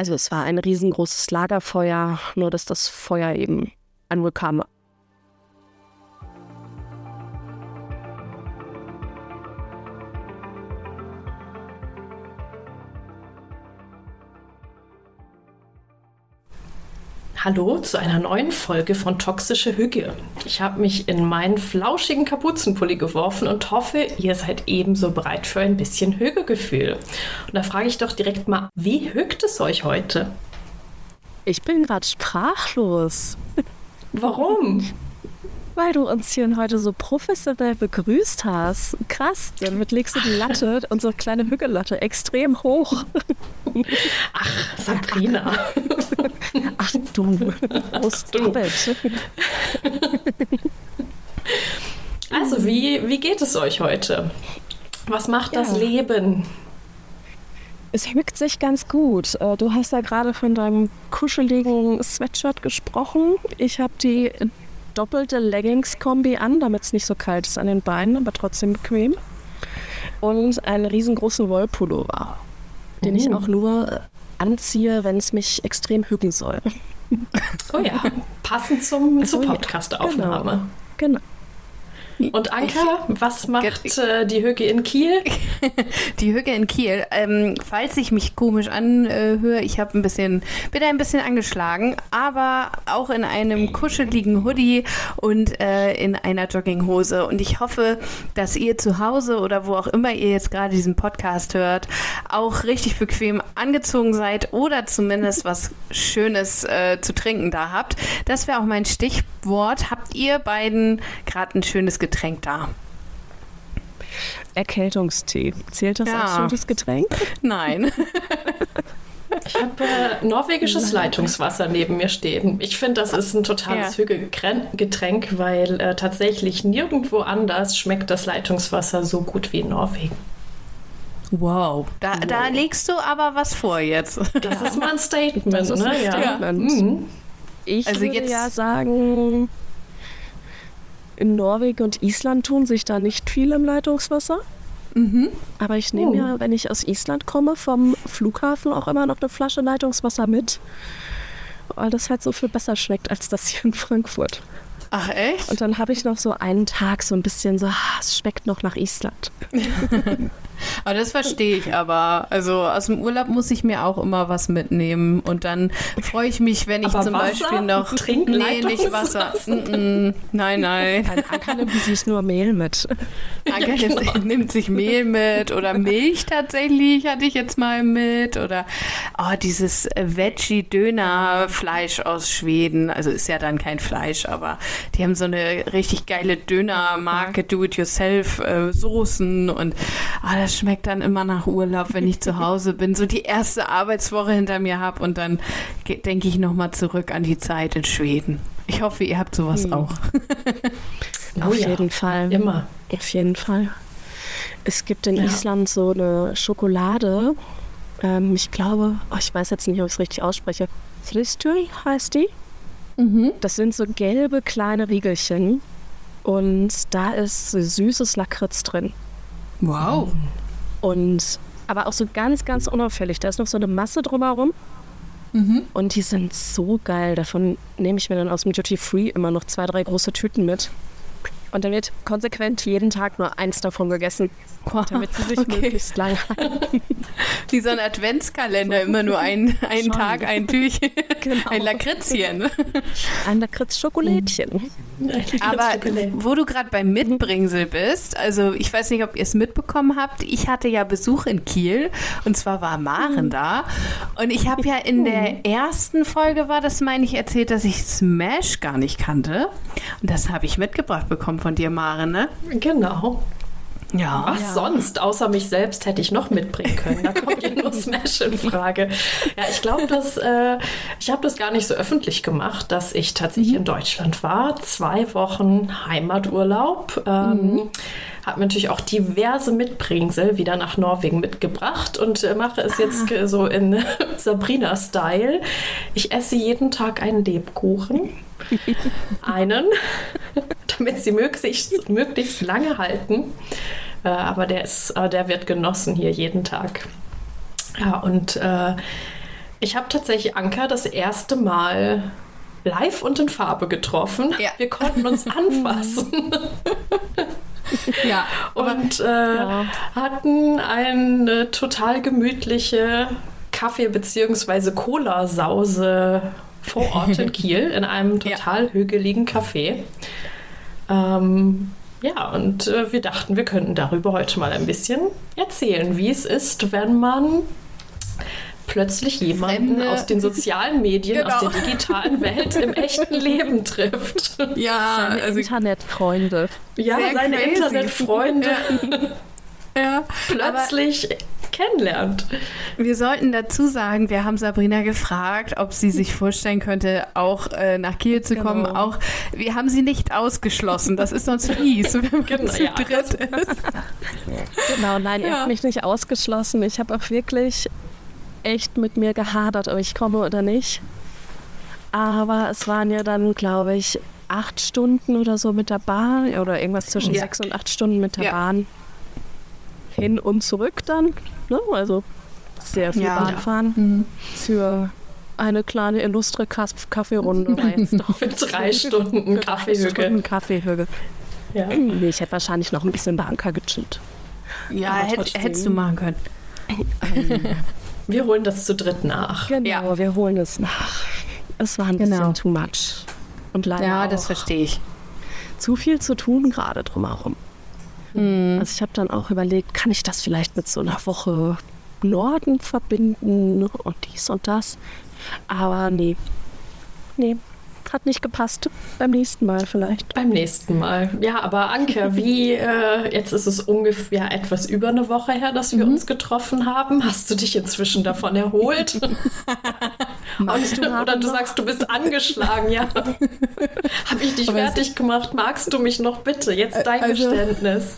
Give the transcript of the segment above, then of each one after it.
Also es war ein riesengroßes Lagerfeuer, nur dass das Feuer eben angekam Hallo zu einer neuen Folge von Toxische Hüge. Ich habe mich in meinen flauschigen Kapuzenpulli geworfen und hoffe, ihr seid ebenso bereit für ein bisschen Hügegefühl. Und da frage ich doch direkt mal, wie hügt es euch heute? Ich bin gerade sprachlos. Warum? Weil du uns hier heute so professionell begrüßt hast. Krass, damit legst du die Latte, unsere kleine Hügelatte, extrem hoch. Ach, Sabrina. Ach du, Ach, du. Also, wie, wie geht es euch heute? Was macht ja. das Leben? Es hückt sich ganz gut. Äh, du hast ja gerade von deinem kuscheligen Sweatshirt gesprochen. Ich habe die doppelte Leggings-Kombi an, damit es nicht so kalt ist an den Beinen, aber trotzdem bequem. Und einen riesengroßen Wollpullover, den ich oh. auch nur anziehe, wenn es mich extrem hügen soll. Oh ja, passend zum, also, zur Podcast-Aufnahme. Genau. genau. Und Anka, was macht äh, die Hüge in Kiel? die Hüge in Kiel. Ähm, falls ich mich komisch anhöre, ich habe ein bisschen, bin ein bisschen angeschlagen, aber auch in einem kuscheligen Hoodie und äh, in einer Jogginghose. Und ich hoffe, dass ihr zu Hause oder wo auch immer ihr jetzt gerade diesen Podcast hört, auch richtig bequem angezogen seid oder zumindest was Schönes äh, zu trinken da habt. Das wäre auch mein Stichwort. Habt ihr beiden gerade ein schönes Getränk? Getränk da? Erkältungstee. Zählt das ja. als gutes Getränk? Nein. Ich habe äh, norwegisches Leitungswasser neben mir stehen. Ich finde, das ist ein totales ja. Hügelgetränk, weil äh, tatsächlich nirgendwo anders schmeckt das Leitungswasser so gut wie in Norwegen. Wow. Da, wow. da legst du aber was vor jetzt. Das ist mal ein Statement. Das ist ein ne? Statement. Ja. Mhm. Ich also würde jetzt ja sagen, in Norwegen und Island tun sich da nicht viel im Leitungswasser. Mhm. Aber ich nehme oh. ja, wenn ich aus Island komme, vom Flughafen auch immer noch eine Flasche Leitungswasser mit, weil das halt so viel besser schmeckt als das hier in Frankfurt. Ach echt? Und dann habe ich noch so einen Tag so ein bisschen so, ah, es schmeckt noch nach Island. aber das verstehe ich aber. Also aus dem Urlaub muss ich mir auch immer was mitnehmen. Und dann freue ich mich, wenn ich aber zum Wasser? Beispiel noch trinken. Nee, nicht Wasser. Mm -mm. Nein, nein. Anka nimmt sich nur Mehl mit. Anka ja, genau. nimmt sich Mehl mit oder Milch tatsächlich hatte ich jetzt mal mit. Oder oh, dieses Veggie-Döner-Fleisch aus Schweden. Also ist ja dann kein Fleisch, aber die haben so eine richtig geile Dönermarke, Do-it-yourself-Soßen äh, und ah, das schmeckt dann immer nach Urlaub, wenn ich zu Hause bin, so die erste Arbeitswoche hinter mir habe und dann denke ich nochmal zurück an die Zeit in Schweden. Ich hoffe, ihr habt sowas hm. auch. Auf oh, jeden ja. Fall. Immer. Auf jeden Fall. Es gibt in ja. Island so eine Schokolade. Ähm, ich glaube, oh, ich weiß jetzt nicht, ob ich es richtig ausspreche. Fristül heißt die. Mhm. Das sind so gelbe kleine Riegelchen und da ist süßes Lakritz drin. Wow. Und aber auch so ganz, ganz unauffällig. Da ist noch so eine Masse drumherum. Mhm. Und die sind so geil. Davon nehme ich mir dann aus dem Duty Free immer noch zwei, drei große Tüten mit. Und dann wird konsequent jeden Tag nur eins davon gegessen, wow. damit sie sich okay. möglichst lang halten. Wie so ein Adventskalender, immer nur ein, einen Tag, ein Türchen, genau. ein Lakritzchen. Ein Lakritz-Schokolädchen. Aber wo du gerade beim Mitbringsel bist, also ich weiß nicht, ob ihr es mitbekommen habt, ich hatte ja Besuch in Kiel und zwar war Maren mhm. da und ich habe ja in der ersten Folge war das, meine ich, erzählt, dass ich Smash gar nicht kannte und das habe ich mitgebracht bekommen von dir, Maren, ne? Genau. Ja. Was ja. sonst? Außer mich selbst hätte ich noch mitbringen können. Da kommt ja nur Smash in Frage. Ja, ich glaube, dass äh, ich habe das gar nicht so öffentlich gemacht, dass ich tatsächlich mhm. in Deutschland war. Zwei Wochen Heimaturlaub. Ähm, mhm. Habe natürlich auch diverse Mitbringsel wieder nach Norwegen mitgebracht und äh, mache es jetzt ah. so in Sabrina-Style. Ich esse jeden Tag einen Lebkuchen. einen, damit sie möglichst, möglichst lange halten. Äh, aber der, ist, äh, der wird genossen hier jeden Tag. Ja, und äh, Ich habe tatsächlich Anka das erste Mal live und in Farbe getroffen. Ja. Wir konnten uns anfassen. ja. Und äh, ja. hatten eine total gemütliche Kaffee- bzw. Cola-Sause vor Ort in Kiel in einem total ja. hügeligen Café. Ähm, ja, und äh, wir dachten, wir könnten darüber heute mal ein bisschen erzählen, wie es ist, wenn man plötzlich jemanden Fremde. aus den sozialen Medien, genau. aus der digitalen Welt im echten Leben trifft. Ja, seine also Internetfreunde. Ja, Sehr seine crazy. Internetfreunde. ja. plötzlich Aber kennenlernt. Wir sollten dazu sagen, wir haben Sabrina gefragt, ob sie sich vorstellen könnte, auch äh, nach Kiel zu kommen. Genau. Auch wir haben sie nicht ausgeschlossen. Das ist sonst fies, wenn man genau, zu ja. dritt ist. Genau, nein, ja. ihr habt mich nicht ausgeschlossen. Ich habe auch wirklich echt mit mir gehadert, ob ich komme oder nicht. Aber es waren ja dann, glaube ich, acht Stunden oder so mit der Bahn oder irgendwas zwischen ja. sechs und acht Stunden mit der ja. Bahn hin und zurück dann. Ne? Also sehr viel ja. Bahnfahren mhm. für eine kleine illustre Kaffeerunde war jetzt doch. Für drei Stunden Kaffeehügel. Kaffeehügel. Ja. Nee, ich hätte wahrscheinlich noch ein bisschen Banker gechillt. Ja, hätt, hättest du machen können. wir holen das zu dritt nach. Genau, ja. wir holen es nach. Es war ein genau. bisschen too much. Und leider Ja, das verstehe ich. Zu viel zu tun gerade drumherum. Mhm. Also ich habe dann auch überlegt, kann ich das vielleicht mit so einer Woche Norden verbinden und dies und das. Aber nee, nee, hat nicht gepasst. Beim nächsten Mal vielleicht. Beim nächsten Mal. Ja, aber Anke, wie, äh, jetzt ist es ungefähr etwas über eine Woche her, dass wir mhm. uns getroffen haben. Hast du dich inzwischen davon erholt? Und, du oder du noch? sagst, du bist angeschlagen, ja. Habe ich dich aber fertig gemacht? Magst du mich noch bitte? Jetzt dein also, Geständnis.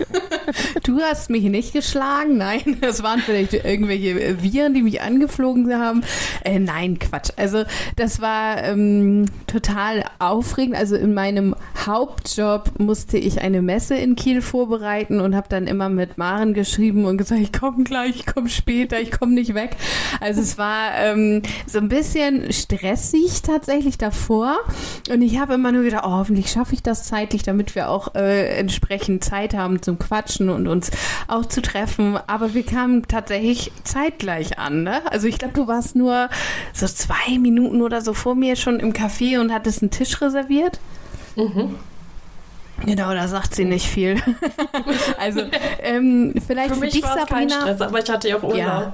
Du hast mich nicht geschlagen, nein. Es waren vielleicht irgendwelche Viren, die mich angeflogen haben. Äh, nein, Quatsch. Also das war ähm, total total aufregend. Also in meinem Hauptjob musste ich eine Messe in Kiel vorbereiten und habe dann immer mit Maren geschrieben und gesagt, ich komme gleich, ich komme später, ich komme nicht weg. Also es war ähm, so ein bisschen stressig tatsächlich davor. Und ich habe immer nur gedacht, oh, hoffentlich schaffe ich das zeitlich, damit wir auch äh, entsprechend Zeit haben zum Quatschen und uns auch zu treffen. Aber wir kamen tatsächlich zeitgleich an. Ne? Also ich glaube, du warst nur so zwei Minuten oder so vor mir schon im Café und hattest ist ein Tisch reserviert. Mhm. Genau, da sagt sie nicht viel. also ähm, vielleicht für, für mich dich, Sabrina. Kein Stress, aber ich hatte ja auch Urlaub. Ja,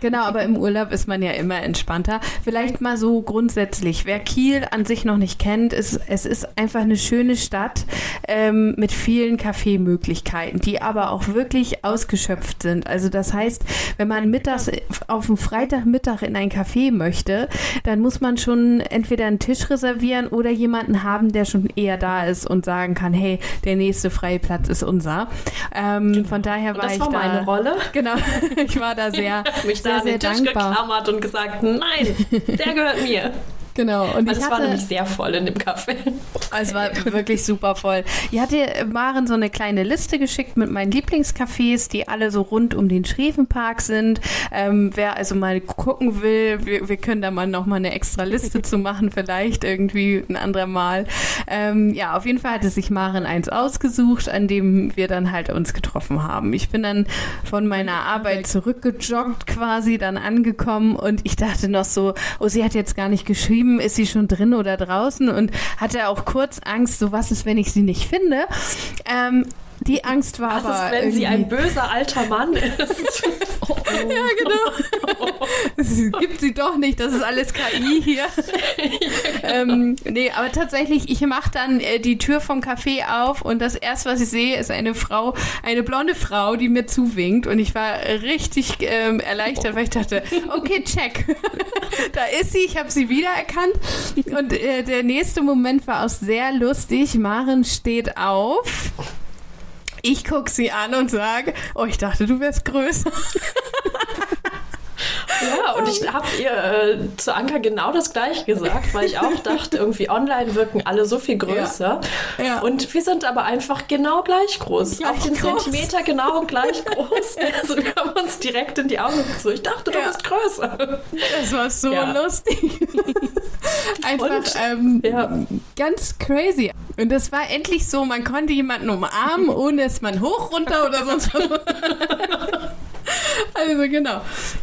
genau, aber im Urlaub ist man ja immer entspannter. Vielleicht mal so grundsätzlich, wer Kiel an sich noch nicht kennt, ist, es ist einfach eine schöne Stadt ähm, mit vielen Kaffeemöglichkeiten, die aber auch wirklich ausgeschöpft sind. Also das heißt, wenn man mittags auf dem Freitagmittag in ein Café möchte, dann muss man schon entweder einen Tisch reservieren oder jemanden haben, der schon eher da ist und sagen kann, hey, hey, der nächste freie Platz ist unser. Ähm, genau. Von daher war das ich war da. meine Rolle. Genau, ich war da sehr, mich sehr, da sehr, sehr dankbar. geklammert und gesagt, nein, der gehört mir. Genau. Und also es war nämlich sehr voll in dem Café. Es war wirklich super voll. Ich hatte Maren so eine kleine Liste geschickt mit meinen Lieblingscafés, die alle so rund um den Schrevenpark sind. Ähm, wer also mal gucken will, wir, wir können da mal nochmal eine extra Liste zu machen, vielleicht irgendwie ein anderer Mal. Ähm, ja, auf jeden Fall hatte sich Maren eins ausgesucht, an dem wir dann halt uns getroffen haben. Ich bin dann von meiner Arbeit zurückgejoggt quasi, dann angekommen und ich dachte noch so, oh, sie hat jetzt gar nicht geschrieben, geschrieben, ist sie schon drin oder draußen und hatte auch kurz Angst, so was ist, wenn ich sie nicht finde. Ähm, die Angst war Was aber ist, wenn irgendwie... sie ein böser alter Mann ist? oh, oh. Ja, genau. Das gibt sie doch nicht, das ist alles KI hier. ähm, nee, aber tatsächlich, ich mache dann äh, die Tür vom Café auf und das erste, was ich sehe, ist eine Frau, eine blonde Frau, die mir zuwinkt und ich war richtig ähm, erleichtert, weil ich dachte, okay, check. da ist sie, ich habe sie wiedererkannt und äh, der nächste Moment war auch sehr lustig. Maren steht auf ich gucke sie an und sage, oh, ich dachte, du wärst größer. Ja, und ich habe ihr äh, zu Anka genau das gleiche gesagt, weil ich auch dachte, irgendwie online wirken alle so viel größer. Ja. Ja. Und wir sind aber einfach genau gleich groß. Gleich Auf den groß. Zentimeter genau gleich groß. Also wir haben uns direkt in die Augen gezogen. Ich dachte, du ja. bist größer. Das war so lustig. einfach und, ähm, ganz crazy. Und das war endlich so, man konnte jemanden umarmen, ohne dass man hoch, runter oder sonst was. Also genau.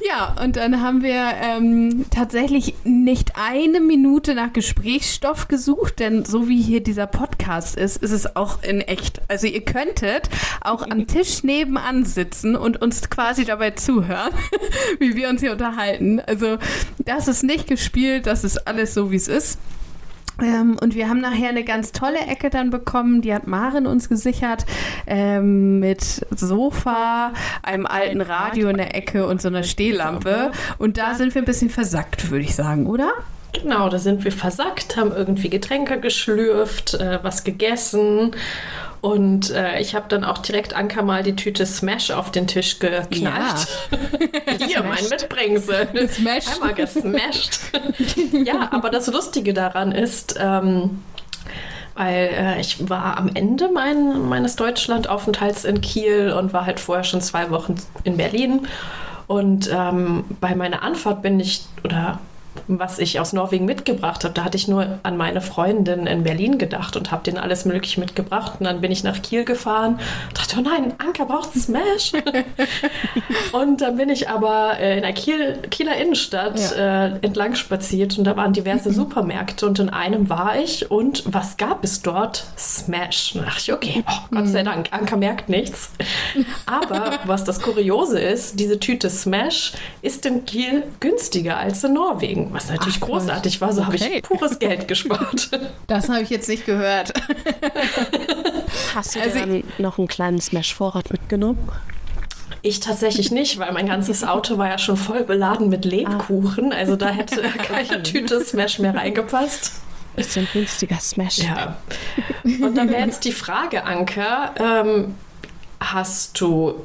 Ja, und dann haben wir ähm, tatsächlich nicht eine Minute nach Gesprächsstoff gesucht, denn so wie hier dieser Podcast ist, ist es auch in echt. Also ihr könntet auch am Tisch nebenan sitzen und uns quasi dabei zuhören, wie wir uns hier unterhalten. Also das ist nicht gespielt, das ist alles so, wie es ist. Ähm, und wir haben nachher eine ganz tolle Ecke dann bekommen, die hat Maren uns gesichert, ähm, mit Sofa, einem alten Radio in der Ecke und so einer Stehlampe. Und da sind wir ein bisschen versackt, würde ich sagen, oder? Genau, da sind wir versackt, haben irgendwie Getränke geschlürft, äh, was gegessen und äh, ich habe dann auch direkt Anka mal die Tüte Smash auf den Tisch geknallt. Ja. Hier, mein Mitbringsel. Smash. Einmal gesmashed. ja, aber das Lustige daran ist, ähm, weil äh, ich war am Ende mein, meines Deutschlandaufenthalts in Kiel und war halt vorher schon zwei Wochen in Berlin. Und ähm, bei meiner Anfahrt bin ich, oder was ich aus Norwegen mitgebracht habe. Da hatte ich nur an meine Freundin in Berlin gedacht und habe denen alles Mögliche mitgebracht. Und dann bin ich nach Kiel gefahren und dachte, oh nein, Anker braucht einen Smash. und dann bin ich aber äh, in der Kiel, Kieler Innenstadt ja. äh, entlang spaziert und da waren diverse Supermärkte und in einem war ich und was gab es dort? Smash. Da dachte ich, okay, oh, Gott sei Dank, Anker merkt nichts. Aber was das Kuriose ist, diese Tüte Smash ist in Kiel günstiger als in Norwegen was natürlich Ach, großartig war. So okay. habe ich pures Geld gespart. Das habe ich jetzt nicht gehört. Hast du also dann noch einen kleinen Smash-Vorrat mitgenommen? Ich tatsächlich nicht, weil mein ganzes Auto war ja schon voll beladen mit Lebkuchen. Also da hätte keine Tüte Smash mehr reingepasst. Bisschen günstiger Smash. Ja. Und dann wäre jetzt die Frage, Anke, ähm, hast du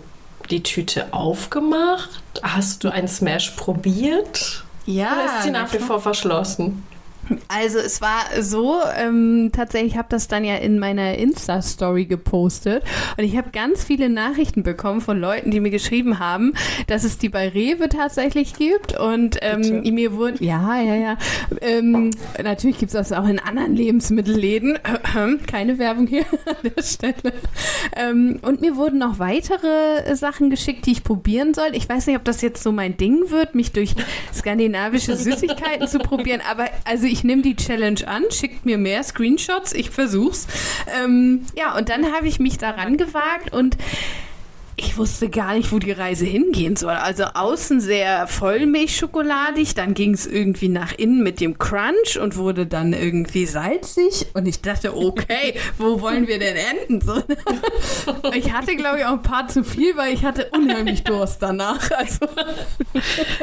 die Tüte aufgemacht? Hast du ein Smash probiert? Ja. Oder ist sie nach wie vor verschlossen? Also es war so, ähm, tatsächlich habe das dann ja in meiner Insta-Story gepostet und ich habe ganz viele Nachrichten bekommen von Leuten, die mir geschrieben haben, dass es die bei Rewe tatsächlich gibt und ähm, mir wurden, ja, ja, ja, ähm, natürlich gibt es das auch in anderen Lebensmittelläden, keine Werbung hier an der Stelle. Ähm, und mir wurden noch weitere Sachen geschickt, die ich probieren soll. Ich weiß nicht, ob das jetzt so mein Ding wird, mich durch skandinavische Süßigkeiten zu probieren, aber also ich ich nehme die Challenge an, schickt mir mehr Screenshots, ich versuch's. Ähm, ja, und dann habe ich mich daran gewagt und ich wusste gar nicht, wo die Reise hingehen soll. Also außen sehr vollmilchschokoladig, dann ging es irgendwie nach innen mit dem Crunch und wurde dann irgendwie salzig. Und ich dachte, okay, wo wollen wir denn enden? So, ich hatte, glaube ich, auch ein paar zu viel, weil ich hatte unheimlich Durst danach. Also.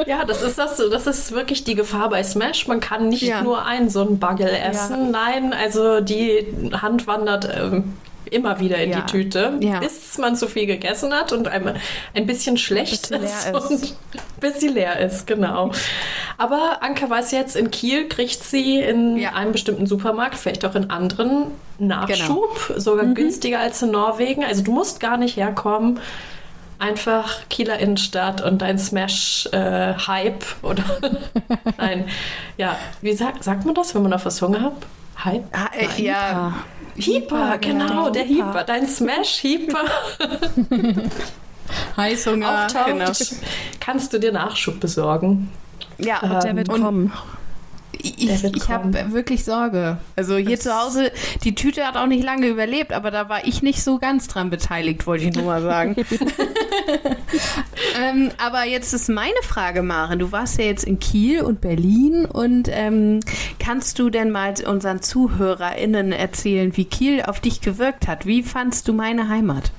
Ja, das ist das. Das ist wirklich die Gefahr bei Smash. Man kann nicht ja. nur einen so einen Bagel essen. Ja. Nein, also die Hand wandert ähm, immer wieder in ja. die Tüte, ja. bis man zu viel gegessen hat und einem ein bisschen schlecht bis ist, ist. Und bis sie leer ist, genau. Aber Anka weiß jetzt, in Kiel kriegt sie in ja. einem bestimmten Supermarkt, vielleicht auch in anderen, Nachschub, genau. sogar mhm. günstiger als in Norwegen. Also du musst gar nicht herkommen. Einfach Kieler Innenstadt und ein Smash-Hype äh, oder nein, ja, wie sagt, sagt man das, wenn man auf was Hunger hat? Hype? Ah, äh, ja. Hieper, genau, der Hieper, dein Smash-Hieper. Heißhunger, auftaucht, genau. kannst du dir Nachschub besorgen. Ja, und der wird kommen. Ich, ich habe wirklich Sorge. Also hier das zu Hause, die Tüte hat auch nicht lange überlebt, aber da war ich nicht so ganz dran beteiligt, wollte ich nur mal sagen. ähm, aber jetzt ist meine Frage, Maren. Du warst ja jetzt in Kiel und Berlin und ähm, kannst du denn mal unseren ZuhörerInnen erzählen, wie Kiel auf dich gewirkt hat? Wie fandst du meine Heimat?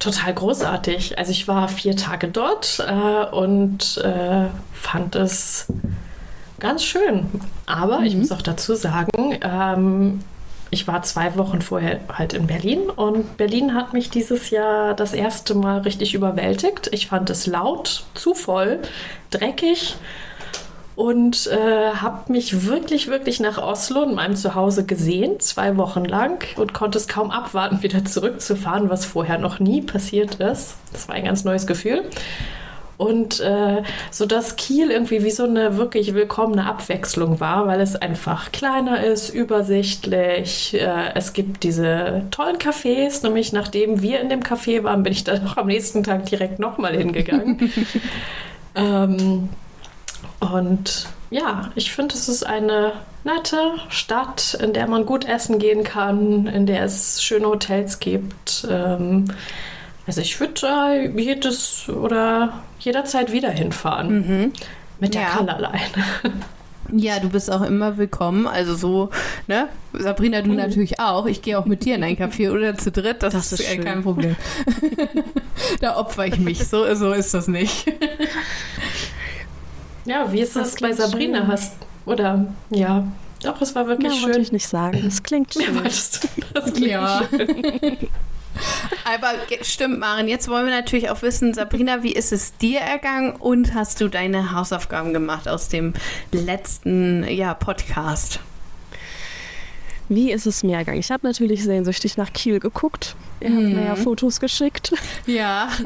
Total großartig. Also ich war vier Tage dort äh, und äh, fand es Ganz schön. Aber mhm. ich muss auch dazu sagen, ähm, ich war zwei Wochen vorher halt in Berlin und Berlin hat mich dieses Jahr das erste Mal richtig überwältigt. Ich fand es laut, zu voll, dreckig und äh, habe mich wirklich, wirklich nach Oslo in meinem Zuhause gesehen, zwei Wochen lang und konnte es kaum abwarten, wieder zurückzufahren, was vorher noch nie passiert ist. Das war ein ganz neues Gefühl. Und äh, so dass Kiel irgendwie wie so eine wirklich willkommene Abwechslung war, weil es einfach kleiner ist, übersichtlich. Äh, es gibt diese tollen Cafés, nämlich nachdem wir in dem Café waren, bin ich dann noch am nächsten Tag direkt nochmal hingegangen. ähm, und ja, ich finde, es ist eine nette Stadt, in der man gut essen gehen kann, in der es schöne Hotels gibt. Ähm, also ich würde da jedes oder jederzeit wieder hinfahren. Mhm. Mit der ja. Colorline. Ja, du bist auch immer willkommen. Also so, ne? Sabrina, du mhm. natürlich auch. Ich gehe auch mit dir in ein Café oder zu dritt. Das, das ist, ist kein Problem. da opfer ich mich. So, so ist das nicht. ja, wie ist das, das bei Sabrina? Schön. Hast, oder ja, doch, es war wirklich ja, schön. Wollte ich nicht sagen. Es klingt schön. Ja, das, das klingt ja. schön. Aber stimmt, Maren, jetzt wollen wir natürlich auch wissen, Sabrina, wie ist es dir ergangen und hast du deine Hausaufgaben gemacht aus dem letzten ja, Podcast? Wie ist es mir ergangen? Ich habe natürlich sehnsüchtig nach Kiel geguckt. Ihr mhm. habt mir ja mhm. Fotos geschickt. Ja.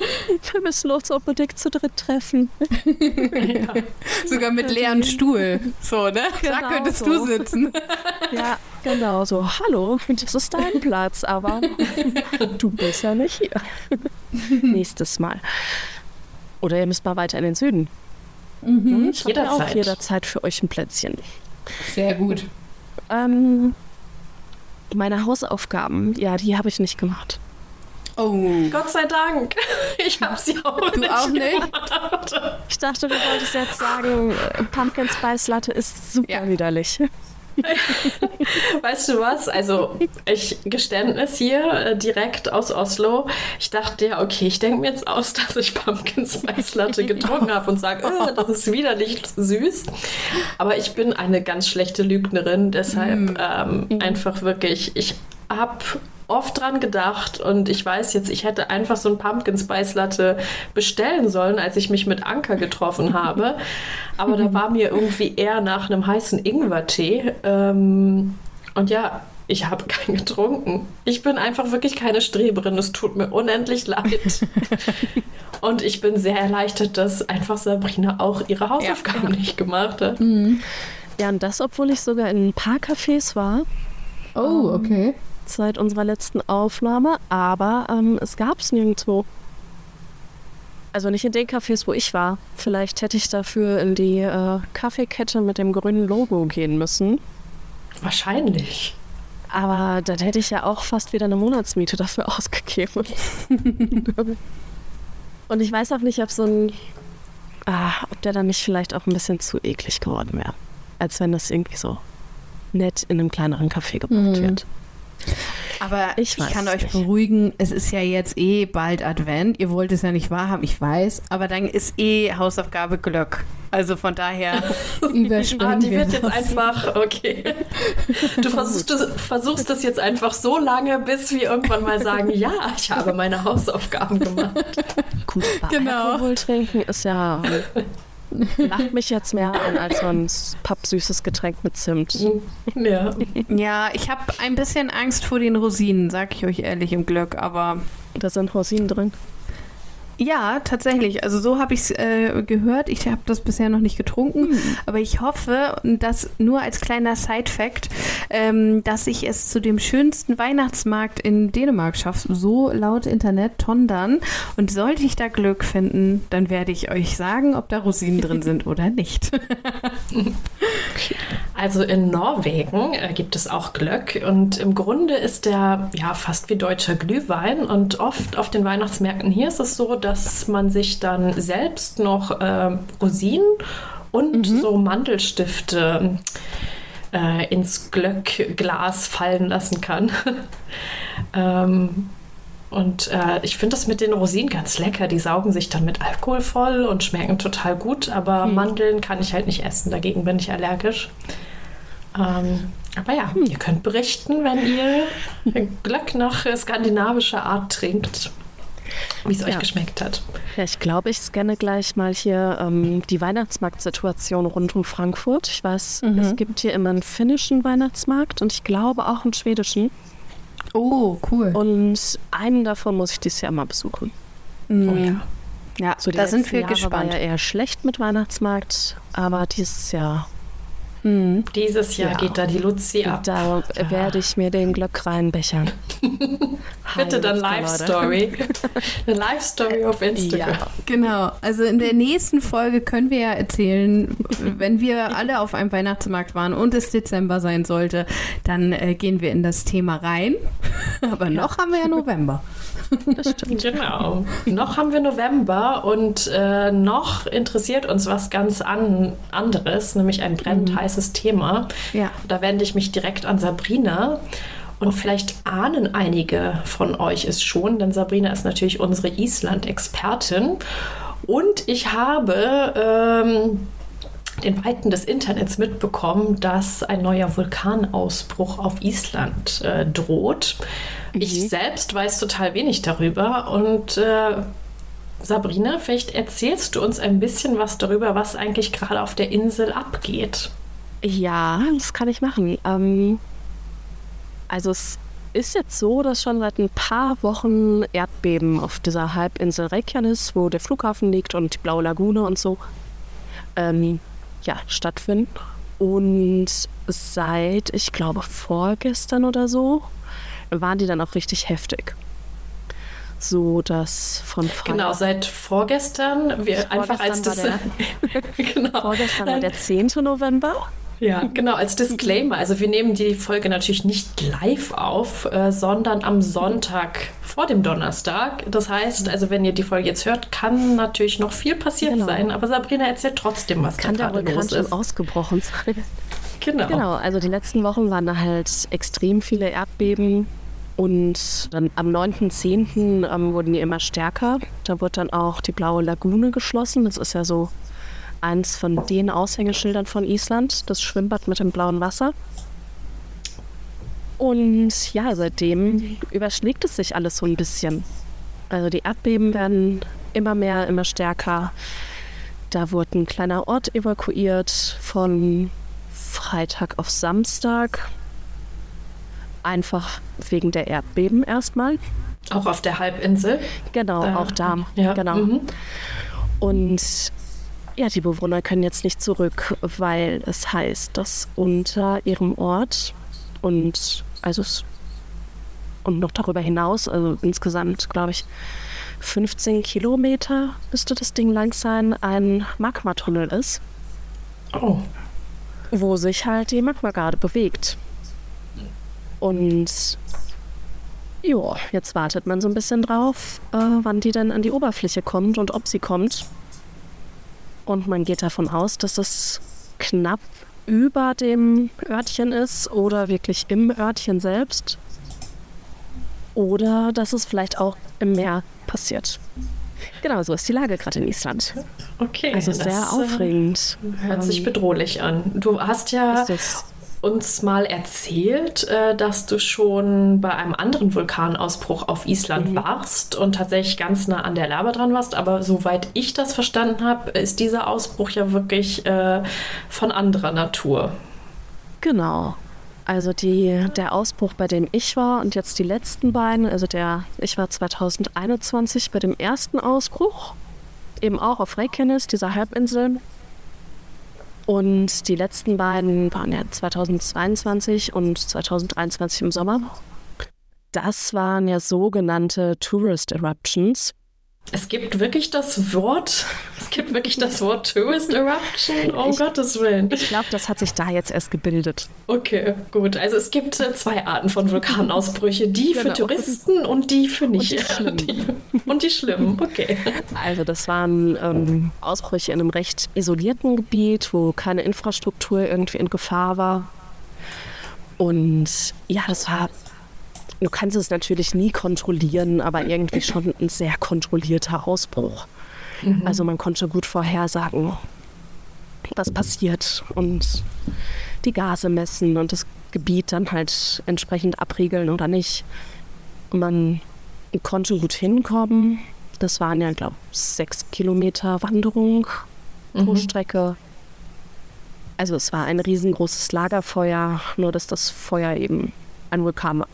Wir müssen uns unbedingt zu dritt treffen. ja. Sogar mit leeren Stuhl. So, ne? Genau da könntest so. du sitzen. Ja, genau so. Hallo, das ist dein Platz, aber du bist ja nicht hier. Nächstes Mal. Oder ihr müsst mal weiter in den Süden. Mhm. Ich habe auch jederzeit für euch ein Plätzchen. Sehr gut. Ähm, meine Hausaufgaben, ja, die habe ich nicht gemacht. Oh. Gott sei Dank. Ich habe sie auch du nicht. Auch nicht? Ich dachte, du wolltest jetzt sagen, Pumpkin Spice Latte ist super ja. widerlich. Weißt du was? Also, ich Geständnis hier äh, direkt aus Oslo. Ich dachte ja, okay, ich denke mir jetzt aus, dass ich Pumpkin Spice Latte getrunken habe und sage, oh, das ist widerlich süß. Aber ich bin eine ganz schlechte Lügnerin, deshalb mm. ähm, einfach wirklich, ich habe oft dran gedacht und ich weiß jetzt, ich hätte einfach so ein Pumpkin Spice Latte bestellen sollen, als ich mich mit Anker getroffen habe. Aber da war mir irgendwie eher nach einem heißen Ingwertee. Ähm, und ja, ich habe keinen getrunken. Ich bin einfach wirklich keine Streberin. Es tut mir unendlich leid. und ich bin sehr erleichtert, dass einfach Sabrina auch ihre Hausaufgaben ja, ja. nicht gemacht hat. Mhm. Ja, und das, obwohl ich sogar in ein paar Cafés war. Oh, okay seit unserer letzten Aufnahme, aber ähm, es gab es nirgendwo. Also nicht in den Cafés, wo ich war. Vielleicht hätte ich dafür in die äh, Kaffeekette mit dem grünen Logo gehen müssen. Wahrscheinlich. Aber dann hätte ich ja auch fast wieder eine Monatsmiete dafür ausgegeben. Und ich weiß auch nicht, ob so ein. Ah, ob der dann nicht vielleicht auch ein bisschen zu eklig geworden wäre. Als wenn das irgendwie so nett in einem kleineren Café gebaut mhm. wird. Aber ich, ich kann euch nicht. beruhigen, es ist ja jetzt eh bald Advent. Ihr wollt es ja nicht wahrhaben, ich weiß. Aber dann ist eh Hausaufgabe Glück. Also von daher überspringen ah, die wird jetzt einfach, okay. Du versuchst, du versuchst das jetzt einfach so lange, bis wir irgendwann mal sagen, ja, ich habe meine Hausaufgaben gemacht. Gut, genau. Alkohol trinken ist ja lacht mich jetzt mehr an als so ein pappsüßes Getränk mit Zimt. Ja, ja ich habe ein bisschen Angst vor den Rosinen, sag ich euch ehrlich im Glück, aber. Da sind Rosinen drin. Ja, tatsächlich. Also so habe ich es äh, gehört. Ich habe das bisher noch nicht getrunken, mhm. aber ich hoffe, dass nur als kleiner Side-Fact, ähm, dass ich es zu dem schönsten Weihnachtsmarkt in Dänemark schaffe. So laut Internet Tondern. Und sollte ich da Glück finden, dann werde ich euch sagen, ob da Rosinen drin sind oder nicht. also in Norwegen äh, gibt es auch Glöck und im Grunde ist der ja fast wie deutscher Glühwein und oft auf den Weihnachtsmärkten hier ist es so, dass dass man sich dann selbst noch äh, Rosinen und mhm. so Mandelstifte äh, ins Glöckglas fallen lassen kann. ähm, und äh, ich finde das mit den Rosinen ganz lecker. Die saugen sich dann mit Alkohol voll und schmecken total gut. Aber hm. Mandeln kann ich halt nicht essen. Dagegen bin ich allergisch. Ähm, Aber ja, hm. ihr könnt berichten, wenn ihr Glöck nach skandinavischer Art trinkt, wie es ja. euch geschmeckt hat. Ja, ich glaube, ich scanne gleich mal hier ähm, die Weihnachtsmarktsituation rund um Frankfurt. Ich weiß, mhm. es gibt hier immer einen finnischen Weihnachtsmarkt und ich glaube auch einen schwedischen. Oh, cool. Und einen davon muss ich dieses Jahr mal besuchen. Mhm. Oh ja. Ja, so da sind wir Jahre gespannt. war ja eher schlecht mit Weihnachtsmarkt, aber dieses Jahr Mhm. Dieses Jahr ja. geht da die Luzi ab. Da ja. werde ich mir den Glöck reinbechern. Bitte dann Live-Story. Eine Live-Story auf Instagram. Ja, genau. Also in der nächsten Folge können wir ja erzählen, wenn wir alle auf einem Weihnachtsmarkt waren und es Dezember sein sollte, dann äh, gehen wir in das Thema rein. Aber noch haben wir ja November. Das stimmt. Genau. Noch haben wir November und äh, noch interessiert uns was ganz an anderes, nämlich ein brennend mhm. Heißes Thema. Ja. Da wende ich mich direkt an Sabrina. Und vielleicht ahnen einige von euch es schon, denn Sabrina ist natürlich unsere Island-Expertin. Und ich habe ähm, den Weiten des Internets mitbekommen, dass ein neuer Vulkanausbruch auf Island äh, droht. Mhm. Ich selbst weiß total wenig darüber und äh, Sabrina, vielleicht erzählst du uns ein bisschen was darüber, was eigentlich gerade auf der Insel abgeht. Ja, das kann ich machen. Ähm, also es ist jetzt so, dass schon seit ein paar Wochen Erdbeben auf dieser Halbinsel Reykjanes, wo der Flughafen liegt und die Blaue Lagune und so, ähm, ja, stattfinden. Und seit, ich glaube, vorgestern oder so, waren die dann auch richtig heftig. So dass von Freitag Genau, seit vorgestern, wir vorgestern einfach als das. Der, genau. Vorgestern war der 10. November. Ja, genau, als Disclaimer. Also wir nehmen die Folge natürlich nicht live auf, äh, sondern am Sonntag vor dem Donnerstag. Das heißt, also wenn ihr die Folge jetzt hört, kann natürlich noch viel passiert genau. sein, aber Sabrina erzählt trotzdem, was kann da gerade los ist. ausgebrochen sein. Genau. Genau, also die letzten Wochen waren da halt extrem viele Erdbeben und dann am 9.10. Ähm, wurden die immer stärker. Da wurde dann auch die Blaue Lagune geschlossen. Das ist ja so eins von den Aushängeschildern von Island, das Schwimmbad mit dem blauen Wasser. Und ja, seitdem überschlägt es sich alles so ein bisschen. Also die Erdbeben werden immer mehr, immer stärker. Da wurde ein kleiner Ort evakuiert von Freitag auf Samstag. Einfach wegen der Erdbeben erstmal. Auch auf der Halbinsel? Genau, da, auch da. Ja. Genau. Mhm. Und ja, die Bewohner können jetzt nicht zurück, weil es heißt, dass unter ihrem Ort und also und noch darüber hinaus, also insgesamt glaube ich 15 Kilometer müsste das Ding lang sein, ein Magmatunnel ist. Oh. Wo sich halt die Magma gerade bewegt. Und ja, jetzt wartet man so ein bisschen drauf, äh, wann die dann an die Oberfläche kommt und ob sie kommt. Und man geht davon aus, dass es knapp über dem Örtchen ist oder wirklich im Örtchen selbst. Oder dass es vielleicht auch im Meer passiert. Genau, so ist die Lage gerade in Island. Okay. Also sehr äh, aufregend. Hört sich bedrohlich an. Du hast ja uns mal erzählt, äh, dass du schon bei einem anderen Vulkanausbruch auf Island mhm. warst und tatsächlich ganz nah an der Lava dran warst. Aber soweit ich das verstanden habe, ist dieser Ausbruch ja wirklich äh, von anderer Natur. Genau. Also die, der Ausbruch, bei dem ich war und jetzt die letzten beiden, also der, ich war 2021 bei dem ersten Ausbruch, eben auch auf Reykjanes, dieser Halbinsel. Und die letzten beiden waren ja 2022 und 2023 im Sommer. Das waren ja sogenannte Tourist Eruptions. Es gibt wirklich das Wort, es gibt wirklich das Wort Tourist Eruption, um ich, Gottes Willen. Ich glaube, das hat sich da jetzt erst gebildet. Okay, gut. Also es gibt äh, zwei Arten von Vulkanausbrüche, die genau. für Touristen und die für nicht. Und die schlimmen. und die schlimmen, okay. Also das waren ähm, Ausbrüche in einem recht isolierten Gebiet, wo keine Infrastruktur irgendwie in Gefahr war. Und ja, das war Du kannst es natürlich nie kontrollieren, aber irgendwie schon ein sehr kontrollierter Ausbruch. Mhm. Also man konnte gut vorhersagen, was passiert und die Gase messen und das Gebiet dann halt entsprechend abriegeln oder nicht. Man konnte gut hinkommen. Das waren ja, glaube ich, sechs Kilometer Wanderung pro mhm. Strecke. Also es war ein riesengroßes Lagerfeuer, nur dass das Feuer eben ein Vulkan war.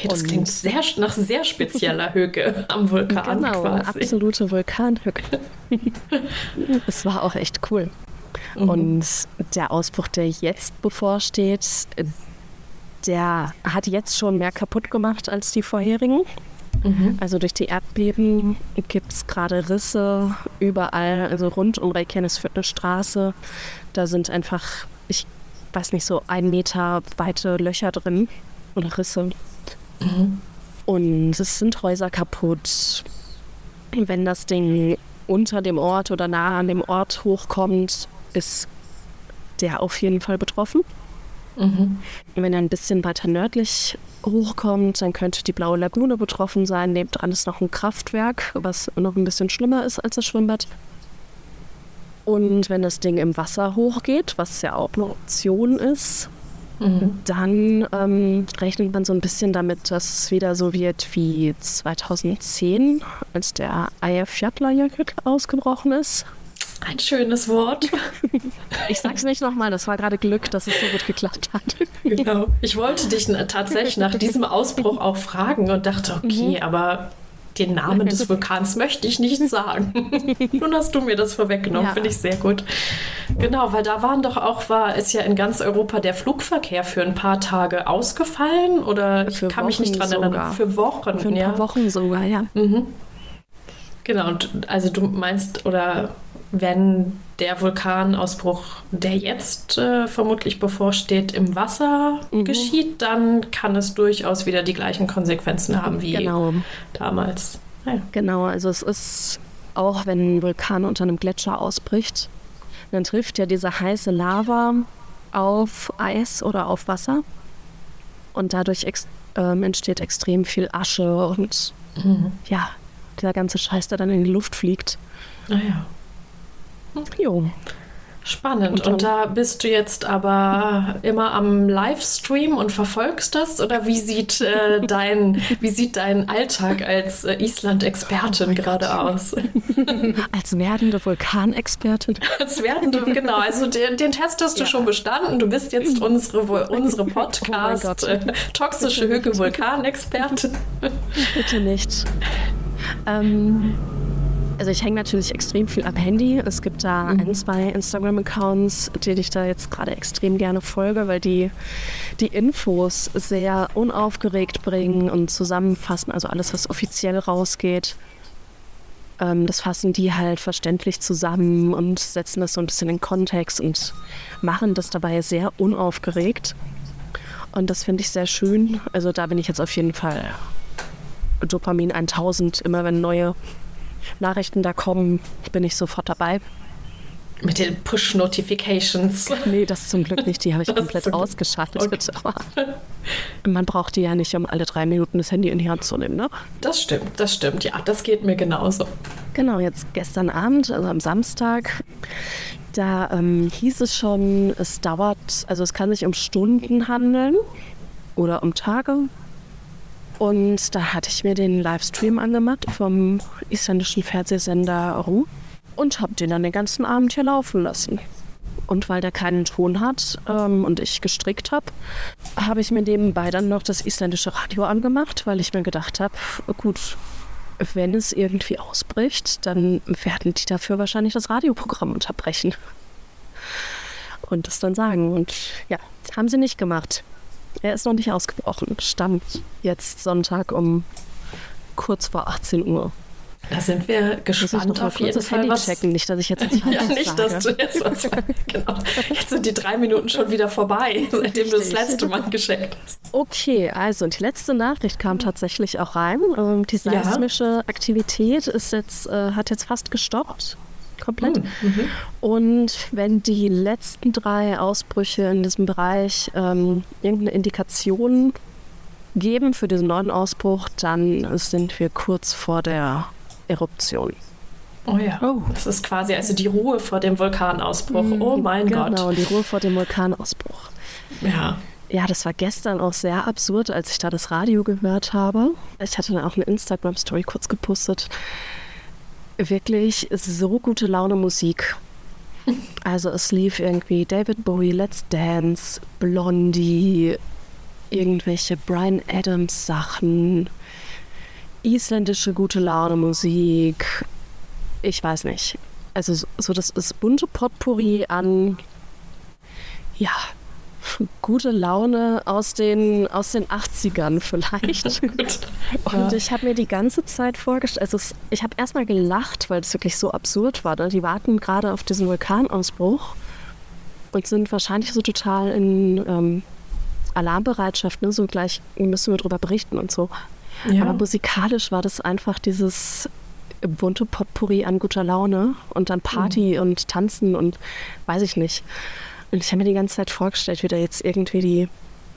Okay, das Und klingt sehr, nach sehr spezieller Hücke am Vulkan genau, quasi. absolute Vulkanhücke. es war auch echt cool. Mhm. Und der Ausbruch, der jetzt bevorsteht, der hat jetzt schon mehr kaputt gemacht als die vorherigen. Mhm. Also durch die Erdbeben gibt es gerade Risse überall, also rund um Reykjanes Straße. Da sind einfach, ich weiß nicht, so ein Meter weite Löcher drin oder Risse. Mhm. Und es sind Häuser kaputt. Wenn das Ding unter dem Ort oder nah an dem Ort hochkommt, ist der auf jeden Fall betroffen. Mhm. Wenn er ein bisschen weiter nördlich hochkommt, dann könnte die Blaue Lagune betroffen sein. Nebendran ist noch ein Kraftwerk, was noch ein bisschen schlimmer ist als das Schwimmbad. Und wenn das Ding im Wasser hochgeht, was ja auch eine Option ist, mhm. dann ähm, rechnet man so ein bisschen damit, dass es wieder so wird wie 2010, als der Eyjafjallajökull ausgebrochen ist. Ein schönes Wort. Ich sag's nicht nochmal, das war gerade Glück, dass es so gut geklappt hat. Genau. Ich wollte dich tatsächlich nach diesem Ausbruch auch fragen und dachte, okay, mhm. aber den Namen des Vulkans möchte ich nicht sagen. Nun hast du mir das vorweggenommen, ja. finde ich sehr gut. Genau, weil da waren doch auch, war ist ja in ganz Europa der Flugverkehr für ein paar Tage ausgefallen oder für ich kann Wochen mich nicht dran sogar. erinnern. Für Wochen. Für ein ja. paar Wochen sogar, ja. Mhm. Genau, und also du meinst, oder wenn der Vulkanausbruch, der jetzt äh, vermutlich bevorsteht, im Wasser mhm. geschieht, dann kann es durchaus wieder die gleichen Konsequenzen haben wie genau. damals. Ja. Genau, also es ist auch, wenn ein Vulkan unter einem Gletscher ausbricht, dann trifft ja diese heiße Lava auf Eis oder auf Wasser und dadurch ex ähm, entsteht extrem viel Asche und mhm. ja, dieser ganze Scheiß, der dann in die Luft fliegt. Ah ja. Jo. Spannend. Und, und, da bist du jetzt aber immer am Livestream und verfolgst das? Oder wie sieht, äh, dein, wie sieht dein Alltag als äh, Island-Expertin oh gerade Gott. aus? Als werdende Vulkanexpertin? Als werdende, genau. Also den, den Test hast du ja. schon bestanden. Du bist jetzt unsere, unsere oh Podcast oh äh, toxische Hücke Vulkanexpertin. Bitte nicht. Ähm, also ich hänge natürlich extrem viel am Handy. Es gibt da mhm. ein, zwei Instagram-Accounts, denen ich da jetzt gerade extrem gerne folge, weil die die Infos sehr unaufgeregt bringen und zusammenfassen. Also alles, was offiziell rausgeht, ähm, das fassen die halt verständlich zusammen und setzen das so ein bisschen in Kontext und machen das dabei sehr unaufgeregt. Und das finde ich sehr schön. Also da bin ich jetzt auf jeden Fall Dopamin 1000, immer wenn neue Nachrichten da kommen, bin ich sofort dabei. Mit den Push-Notifications. Nee, das zum Glück nicht. Die habe ich komplett ausgeschaltet. Okay. man braucht die ja nicht, um alle drei Minuten das Handy in die Hand zu nehmen, ne? Das stimmt, das stimmt. Ja, das geht mir genauso. Genau, jetzt gestern Abend, also am Samstag, da ähm, hieß es schon, es dauert, also es kann sich um Stunden handeln oder um Tage, und da hatte ich mir den Livestream angemacht vom isländischen Fernsehsender Ru und habe den dann den ganzen Abend hier laufen lassen. Und weil der keinen Ton hat ähm, und ich gestrickt habe, habe ich mir nebenbei dann noch das isländische Radio angemacht, weil ich mir gedacht habe, gut, wenn es irgendwie ausbricht, dann werden die dafür wahrscheinlich das Radioprogramm unterbrechen. Und das dann sagen. Und ja, haben sie nicht gemacht. Er ist noch nicht ausgebrochen. Stand jetzt Sonntag um kurz vor 18 Uhr. Da sind wir gespannt auf jeden Fall. Handy checken, nicht, dass ich jetzt was Ja, nicht, sage. dass du jetzt was Genau. Jetzt sind die drei Minuten schon wieder vorbei, seitdem Richtig. du das letzte Mal gescheckt hast. Okay, also die letzte Nachricht kam tatsächlich auch rein. Ähm, die seismische ja. Aktivität ist jetzt, äh, hat jetzt fast gestoppt komplett. Hm, mhm. Und wenn die letzten drei Ausbrüche in diesem Bereich ähm, irgendeine Indikation geben für diesen neuen Ausbruch, dann sind wir kurz vor der Eruption. Oh ja. Oh. Das ist quasi also die Ruhe vor dem Vulkanausbruch. Mhm, oh mein genau, Gott. Genau, die Ruhe vor dem Vulkanausbruch. Ja. Ja, das war gestern auch sehr absurd, als ich da das Radio gehört habe. Ich hatte dann auch eine Instagram-Story kurz gepostet. Wirklich so gute Laune Musik. Also es lief irgendwie David Bowie, Let's Dance, Blondie, irgendwelche Brian Adams Sachen, isländische gute Laune Musik. Ich weiß nicht. Also so das ist bunte Potpourri an ja, gute Laune aus den, aus den 80ern vielleicht. und ich habe mir die ganze Zeit vorgestellt, also es, ich habe erstmal gelacht, weil es wirklich so absurd war. Ne? Die warten gerade auf diesen Vulkanausbruch und sind wahrscheinlich so total in ähm, Alarmbereitschaft, ne? so gleich müssen wir darüber berichten und so. Ja. Aber musikalisch war das einfach dieses bunte Potpourri an guter Laune und dann Party mhm. und Tanzen und weiß ich nicht. Und ich habe mir die ganze Zeit vorgestellt, wie da jetzt irgendwie die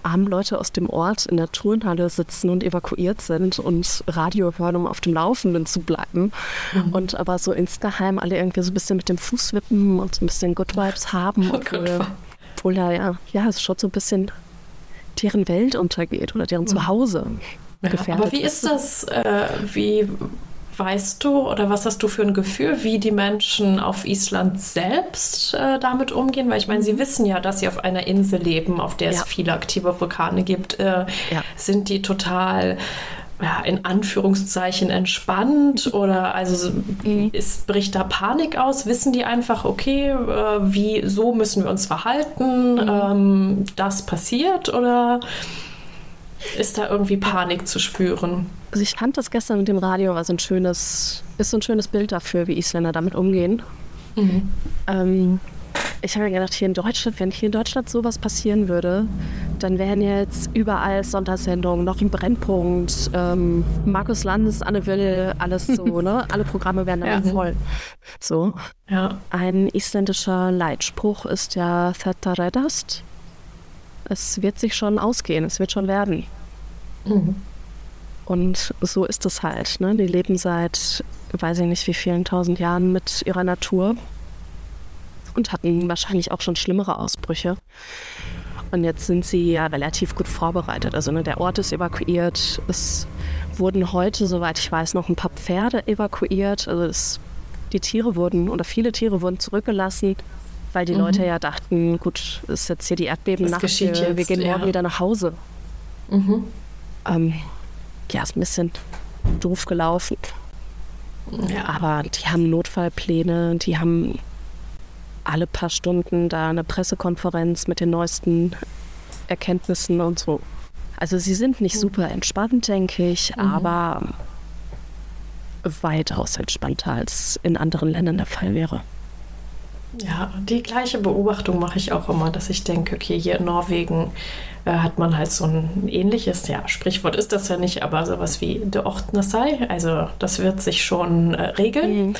armen Leute aus dem Ort in der Turnhalle sitzen und evakuiert sind und Radio hören, um auf dem Laufenden zu bleiben. Mhm. Und aber so insgeheim alle irgendwie so ein bisschen mit dem Fuß wippen und so ein bisschen Good Vibes haben. Oh obwohl, obwohl ja, ja, ja, es schon so ein bisschen deren Welt untergeht oder deren mhm. Zuhause. Ja, aber wie ist das? Äh, wie Weißt du oder was hast du für ein Gefühl, wie die Menschen auf Island selbst äh, damit umgehen? Weil ich meine, sie mhm. wissen ja, dass sie auf einer Insel leben, auf der ja. es viele aktive Vulkane gibt. Äh, ja. Sind die total ja, in Anführungszeichen entspannt oder also mhm. ist, bricht da Panik aus? Wissen die einfach, okay, äh, wie so müssen wir uns verhalten? Mhm. Ähm, das passiert oder ist da irgendwie Panik zu spüren? Also ich fand das gestern mit dem Radio war so ein schönes, ist so ein schönes Bild dafür, wie Isländer damit umgehen. Mhm. Ähm, ich habe mir gedacht, hier in Deutschland, wenn hier in Deutschland sowas passieren würde, dann wären jetzt überall Sondersendungen, noch ein Brennpunkt, ähm, Markus Landes, Anne Will, alles so, ne? Alle Programme wären dann ja. voll. So. Ja. Ein isländischer Leitspruch ist ja Þetta reddast es wird sich schon ausgehen, es wird schon werden. Mhm. Und so ist es halt. Ne? Die leben seit, weiß ich nicht wie vielen tausend Jahren mit ihrer Natur und hatten wahrscheinlich auch schon schlimmere Ausbrüche. Und jetzt sind sie ja relativ gut vorbereitet. Also ne, der Ort ist evakuiert. Es wurden heute, soweit ich weiß, noch ein paar Pferde evakuiert. Also es, die Tiere wurden oder viele Tiere wurden zurückgelassen weil die mhm. Leute ja dachten, gut, ist jetzt hier die Erdbeben nach, wir, wir gehen morgen ja. wieder nach Hause. Mhm. Ähm, ja, ist ein bisschen doof gelaufen. Ja. Aber die haben Notfallpläne, die haben alle paar Stunden da eine Pressekonferenz mit den neuesten Erkenntnissen und so. Also sie sind nicht mhm. super entspannt, denke ich, mhm. aber weitaus entspannter als in anderen Ländern der Fall wäre. Ja, die gleiche Beobachtung mache ich auch immer, dass ich denke, okay, hier in Norwegen äh, hat man halt so ein ähnliches, ja, Sprichwort ist das ja nicht, aber sowas wie de Ortnasei, also das wird sich schon äh, regeln. Mhm.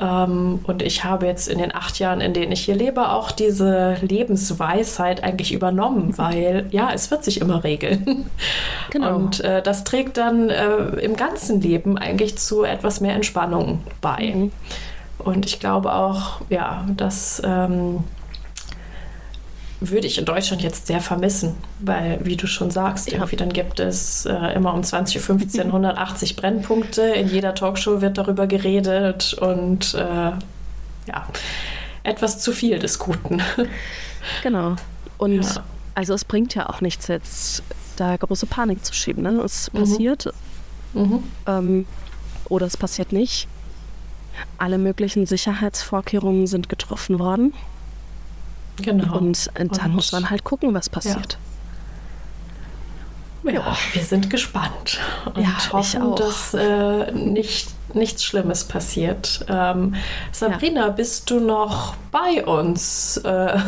Ähm, und ich habe jetzt in den acht Jahren, in denen ich hier lebe, auch diese Lebensweisheit eigentlich übernommen, weil ja, es wird sich immer regeln. Genau. Und äh, das trägt dann äh, im ganzen Leben eigentlich zu etwas mehr Entspannung bei. Mhm. Und ich glaube auch, ja, das ähm, würde ich in Deutschland jetzt sehr vermissen, weil, wie du schon sagst, ja. irgendwie dann gibt es äh, immer um 20.15 Uhr 180 Brennpunkte. In jeder Talkshow wird darüber geredet und äh, ja, etwas zu viel des Guten. Genau. Und ja. also es bringt ja auch nichts jetzt, da große Panik zu schieben. Ne? Es mhm. passiert mhm. Ähm, oder es passiert nicht. Alle möglichen Sicherheitsvorkehrungen sind getroffen worden. Genau. Und dann Und, muss man halt gucken, was passiert. Ja. ja wir sind gespannt und ja, hoffen, dass äh, nicht, nichts Schlimmes passiert. Ähm, Sabrina, ja. bist du noch bei uns? Äh,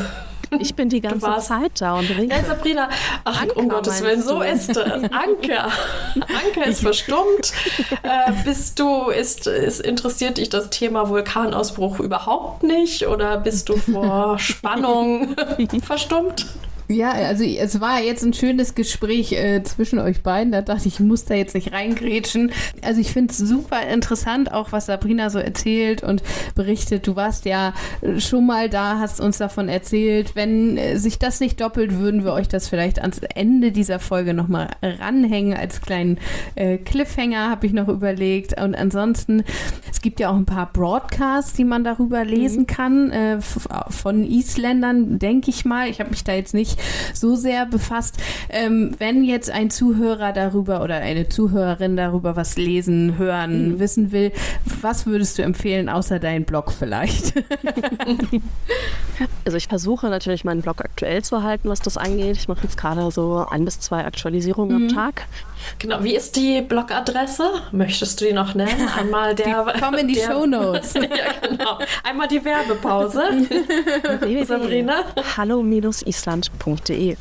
ich bin die ganze Zeit da und rede. Ja, Sabrina, ach, Anker, um Gottes Willen, so ist. Anker. Anker ist verstummt. Äh, bist du, ist, ist, interessiert dich das Thema Vulkanausbruch überhaupt nicht oder bist du vor Spannung verstummt? Ja, also es war jetzt ein schönes Gespräch äh, zwischen euch beiden. Da dachte ich, ich muss da jetzt nicht reingrätschen. Also ich finde es super interessant, auch was Sabrina so erzählt und berichtet. Du warst ja schon mal da, hast uns davon erzählt. Wenn äh, sich das nicht doppelt, würden wir euch das vielleicht ans Ende dieser Folge nochmal ranhängen als kleinen äh, Cliffhanger, habe ich noch überlegt. Und ansonsten, es gibt ja auch ein paar Broadcasts, die man darüber lesen mhm. kann, äh, von Isländern, denke ich mal. Ich habe mich da jetzt nicht so sehr befasst. Ähm, wenn jetzt ein Zuhörer darüber oder eine Zuhörerin darüber was lesen, hören, mhm. wissen will, was würdest du empfehlen, außer deinen Blog vielleicht? also ich versuche natürlich meinen Blog aktuell zu halten, was das angeht. Ich mache jetzt gerade so ein bis zwei Aktualisierungen mhm. am Tag. Genau, wie ist die Blogadresse? Möchtest du die noch nennen? Einmal der. Die kommen in die Show Notes. ja, genau. Einmal die Werbepause. Sabrina. Hallo-island.de.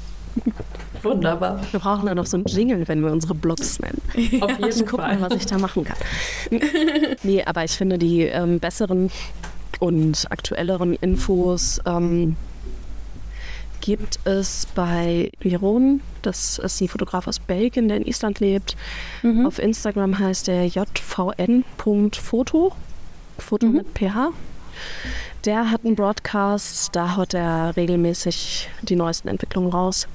Wunderbar. Wir brauchen dann noch so einen Jingle, wenn wir unsere Blogs nennen. Auf jeden Gucken, Fall. was ich da machen kann. nee, aber ich finde die ähm, besseren und aktuelleren Infos ähm, gibt es bei Jeroen. Das ist ein Fotograf aus Belgien, der in Island lebt. Mhm. Auf Instagram heißt er jvn.foto. Foto mhm. mit ph. Der hat einen Broadcast, da haut er regelmäßig die neuesten Entwicklungen raus.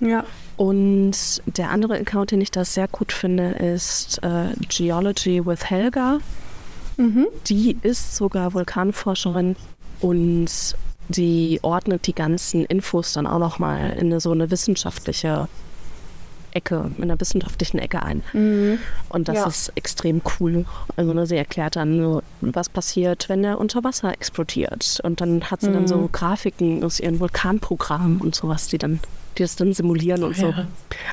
Ja. Und der andere Account, den ich da sehr gut finde, ist äh, Geology with Helga. Mhm. Die ist sogar Vulkanforscherin und die ordnet die ganzen Infos dann auch nochmal in eine, so eine wissenschaftliche Ecke, in einer wissenschaftlichen Ecke ein. Mhm. Und das ja. ist extrem cool. Also ne, sie erklärt dann, was passiert, wenn der unter Wasser explodiert. Und dann hat sie mhm. dann so mhm. Grafiken aus ihren Vulkanprogrammen und sowas, die dann die das dann simulieren und ja. so.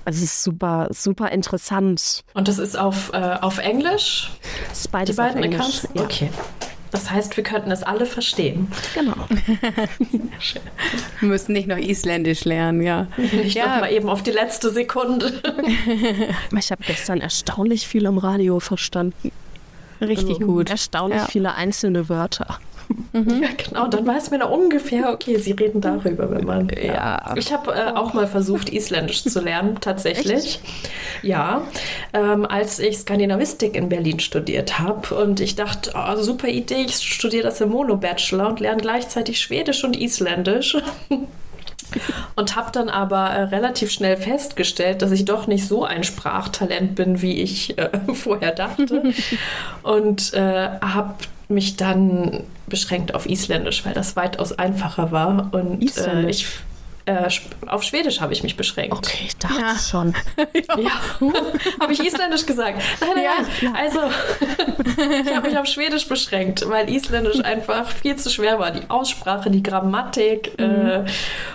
Also es ist super, super interessant. Und das ist auf, äh, auf Englisch? Das ist beides die beiden auf Englisch. Accounts? Ja. Okay. Das heißt, wir könnten es alle verstehen. Genau. wir müssen nicht noch Isländisch lernen, ja. Nicht ja. noch mal eben auf die letzte Sekunde. ich habe gestern erstaunlich viel am Radio verstanden. Richtig also, gut. Erstaunlich ja. viele einzelne Wörter. Mhm. Ja, genau. Dann weiß man ungefähr, okay, sie reden darüber, wenn man. Ja. ja. Ich habe äh, auch mal versucht, Isländisch zu lernen, tatsächlich. Echt? Ja, ähm, als ich Skandinavistik in Berlin studiert habe. Und ich dachte, oh, super Idee, ich studiere das im Mono-Bachelor und lerne gleichzeitig Schwedisch und Isländisch. und habe dann aber äh, relativ schnell festgestellt, dass ich doch nicht so ein Sprachtalent bin, wie ich äh, vorher dachte. und äh, habe mich dann beschränkt auf Isländisch, weil das weitaus einfacher war. Und äh, ich äh, auf Schwedisch habe ich mich beschränkt. Okay, ich dachte ja. schon. ja, habe ich Isländisch gesagt? Nein, nein, ja, nein. Also, ich habe mich auf Schwedisch beschränkt, weil Isländisch einfach viel zu schwer war. Die Aussprache, die Grammatik äh, mhm.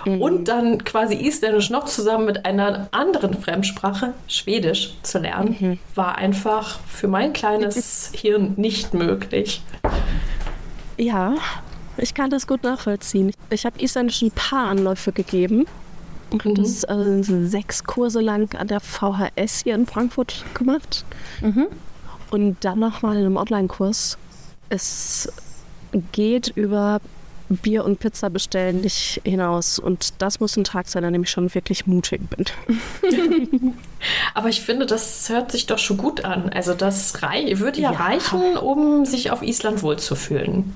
äh, und dann quasi Isländisch noch zusammen mit einer anderen Fremdsprache, Schwedisch, zu lernen, mhm. war einfach für mein kleines Hirn nicht möglich. Ja, ich kann das gut nachvollziehen. Ich habe Isländisch ein paar Anläufe gegeben. Mhm. das also sechs Kurse lang an der VHS hier in Frankfurt gemacht. Mhm. Und dann nochmal in einem Online-Kurs. Es geht über Bier und Pizza bestellen nicht hinaus. Und das muss ein Tag sein, an dem ich schon wirklich mutig bin. Aber ich finde, das hört sich doch schon gut an. Also das würde ja, ja. reichen, um sich auf Island wohlzufühlen.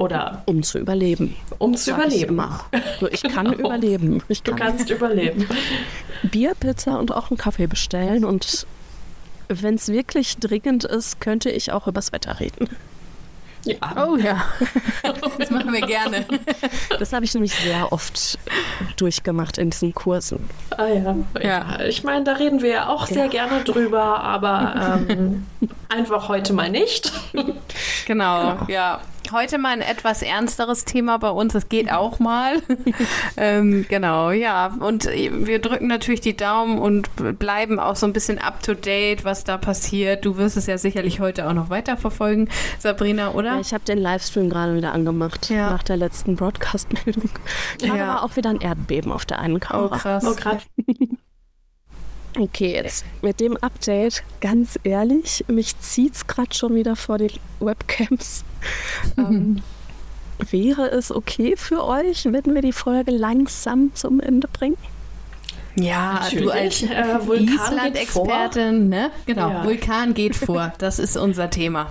Oder um zu überleben. Um zu überleben. Ich, ich kann genau. überleben. Ich kann. Du kannst überleben. Bier, Pizza und auch einen Kaffee bestellen. Und wenn es wirklich dringend ist, könnte ich auch übers Wetter reden. Ja. Oh ja, das machen wir gerne. Das habe ich nämlich sehr oft durchgemacht in diesen Kursen. Ah ja, ja. Ich meine, da reden wir ja auch sehr ja. gerne drüber, aber ähm, einfach heute mal nicht. Genau, genau, ja. Heute mal ein etwas ernsteres Thema bei uns. Es geht auch mal. ähm, genau, ja. Und wir drücken natürlich die Daumen und bleiben auch so ein bisschen up to date, was da passiert. Du wirst es ja sicherlich heute auch noch weiterverfolgen, Sabrina, oder? Ja, ich habe den Livestream gerade wieder angemacht ja. nach der letzten Broadcast-Meldung. Da ja. war auch wieder ein Erdbeben auf der einen Kamera. Oh, krass. Oh, krass. Okay, jetzt mit dem Update, ganz ehrlich, mich zieht es gerade schon wieder vor die Webcams. Ähm, wäre es okay für euch, wenn wir die Folge langsam zum Ende bringen? Ja, Natürlich. du als äh, Island-Expertin, ne? Genau, ja. Vulkan geht vor. Das ist unser Thema.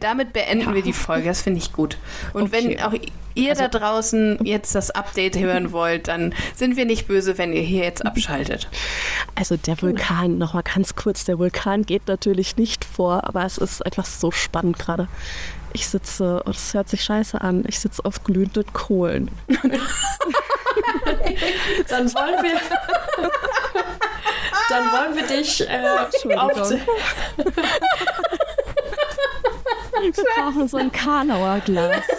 Damit beenden ja. wir die Folge. Das finde ich gut. Und okay. wenn auch ihr also, da draußen jetzt das Update hören wollt, dann sind wir nicht böse, wenn ihr hier jetzt abschaltet. Also der Vulkan, nochmal ganz kurz, der Vulkan geht natürlich nicht vor, aber es ist einfach so spannend gerade. Ich sitze, oh, das hört sich scheiße an, ich sitze auf glühenden Kohlen. dann wollen wir. dann wollen wir dich äh, auf. Wir brauchen so ein Karlauer Glas.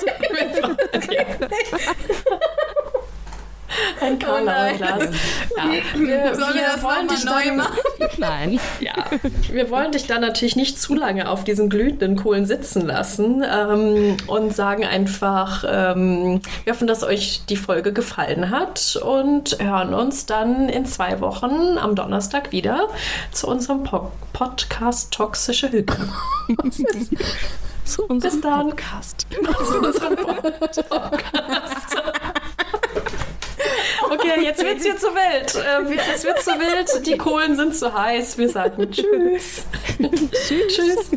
Ein Karlauer oh Glas. Ja, wir, wir wollen dich neu machen. Nein. Ja, wir wollen dich dann natürlich nicht zu lange auf diesen glühenden Kohlen sitzen lassen ähm, und sagen einfach, ähm, wir hoffen, dass euch die Folge gefallen hat und hören uns dann in zwei Wochen am Donnerstag wieder zu unserem po Podcast Toxische Hütte. zu unserem Bis dann. Podcast. zu unserem Podcast. Okay, jetzt wird's hier zu wild. Äh, es wird zu wild. Die Kohlen sind zu heiß. Wir sagen Tschüss. Tschüss. Tschüss.